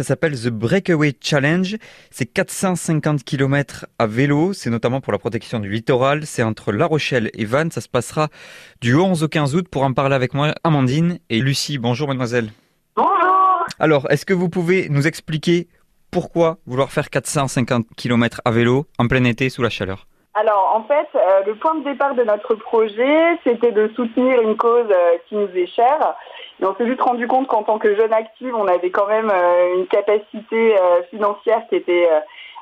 ça s'appelle The Breakaway Challenge. C'est 450 km à vélo, c'est notamment pour la protection du littoral. C'est entre La Rochelle et Vannes. Ça se passera du 11 au 15 août. Pour en parler avec moi, Amandine et Lucie. Bonjour mademoiselle. Bonjour. Alors, est-ce que vous pouvez nous expliquer pourquoi vouloir faire 450 km à vélo en plein été sous la chaleur? Alors, en fait, euh, le point de départ de notre projet, c'était de soutenir une cause euh, qui nous est chère. On s'est juste rendu compte qu'en tant que jeune active, on avait quand même euh, une capacité financière qui était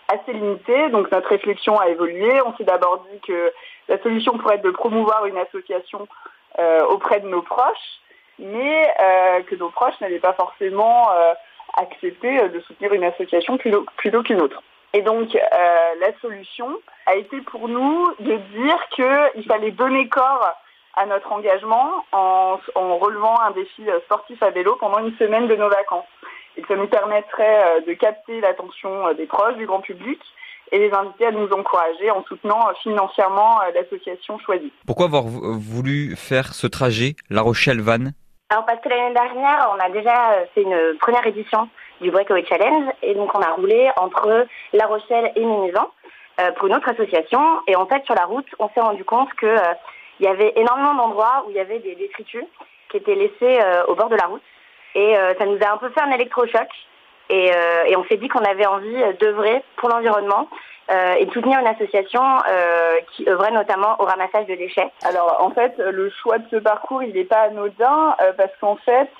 assez limitée. Donc, notre réflexion a évolué. On s'est d'abord dit que la solution pourrait être de promouvoir une association auprès de nos proches, mais que nos proches n'avaient pas forcément accepté de soutenir une association plutôt qu'une autre. Et donc, euh, la solution a été pour nous de dire qu'il fallait donner corps à notre engagement en, relevant un défi sportif à vélo pendant une semaine de nos vacances. Et que ça nous permettrait euh, de capter l'attention euh, des proches, du grand public, et les inviter à nous encourager en soutenant financièrement l'association choisie. Pourquoi avoir voulu faire ce trajet La Rochelle-Vannes? Alors parce que l'année dernière, on a déjà fait une première édition du Breakaway Challenge et donc on a roulé entre La Rochelle et Mimizan euh, pour une autre association et en fait sur la route, on s'est rendu compte que euh, il y avait énormément d'endroits où il y avait des détritus qui étaient laissés euh, au bord de la route et ça nous a un peu fait un électrochoc et, et on s'est dit qu'on avait envie d'œuvrer pour l'environnement euh, et de soutenir une association euh, qui œuvrait notamment au ramassage de déchets. Alors en fait, le choix de ce parcours, il n'est pas anodin euh, parce qu'en fait,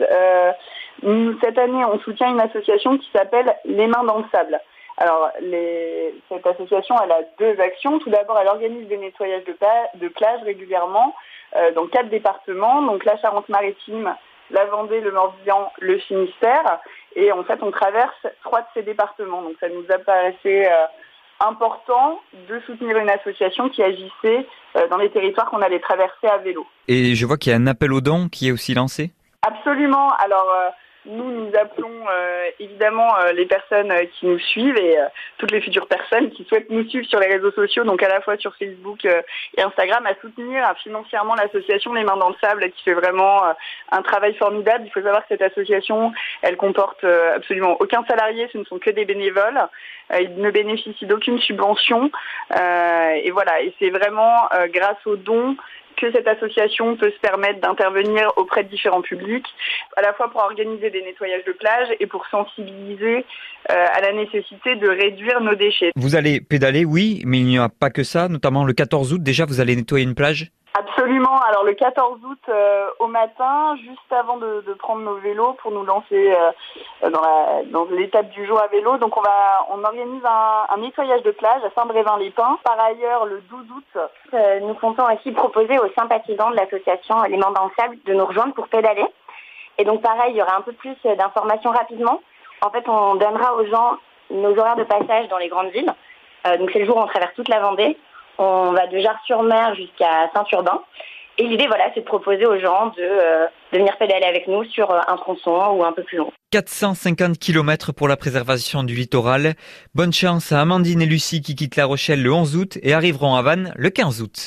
cette année, on soutient une association qui s'appelle Les Mains dans le Sable. Alors, les... cette association, elle a deux actions. Tout d'abord, elle organise des nettoyages de, de plages régulièrement dans quatre départements, donc la Charente-Maritime, la Vendée, le Morbihan, le Finistère. Et en fait, on traverse trois de ces départements. Donc, ça nous apparaissait important de soutenir une association qui agissait euh, dans les territoires qu'on allait traverser à vélo. Et je vois qu'il y a un appel aux dons qui est aussi lancé? Absolument. Alors, euh, nous, nous appelons euh, évidemment euh, les personnes euh, qui nous suivent et toutes les futures personnes qui souhaitent nous suivre sur les réseaux sociaux, donc à la fois sur Facebook et Instagram, à soutenir financièrement l'association Les Mains dans le Sable qui fait vraiment un travail formidable. Il faut savoir que cette association, elle comporte absolument aucun salarié, ce ne sont que des bénévoles. Ils ne bénéficient d'aucune subvention. et voilà, et c'est vraiment grâce aux dons que cette association peut se permettre d'intervenir auprès de différents publics, à la fois pour organiser des nettoyages de plage et pour sensibiliser euh, à la nécessité de réduire nos déchets. Vous allez pédaler, oui, mais il n'y a pas que ça, notamment le 14 août, déjà vous allez nettoyer une plage Absolument. Alors le 14 août euh, au matin, juste avant de, prendre nos vélos pour nous lancer euh, dans l'étape du jour à vélo, donc on va on organise un, nettoyage de plage à Saint-Brévin-les-Pins. Par ailleurs, le 12 août, euh, nous comptons aussi proposer aux sympathisants de l'association Les Mains dans le Sable de nous rejoindre pour pédaler. Et donc pareil, il y aura un peu plus d'informations rapidement. En fait, on donnera aux gens nos horaires de passage dans les grandes villes. donc c'est le jour où on traverse toute la Vendée. On va de Jars-sur-Mer jusqu'à Saint-Urbain. Et l'idée, voilà, c'est de proposer aux gens de, euh, venir pédaler avec nous sur euh, un tronçon ou un peu plus long. 450 km pour la préservation du littoral. Bonne chance à Amandine et Lucie qui quittent La Rochelle le 11 août et arriveront à Vannes le 15 août.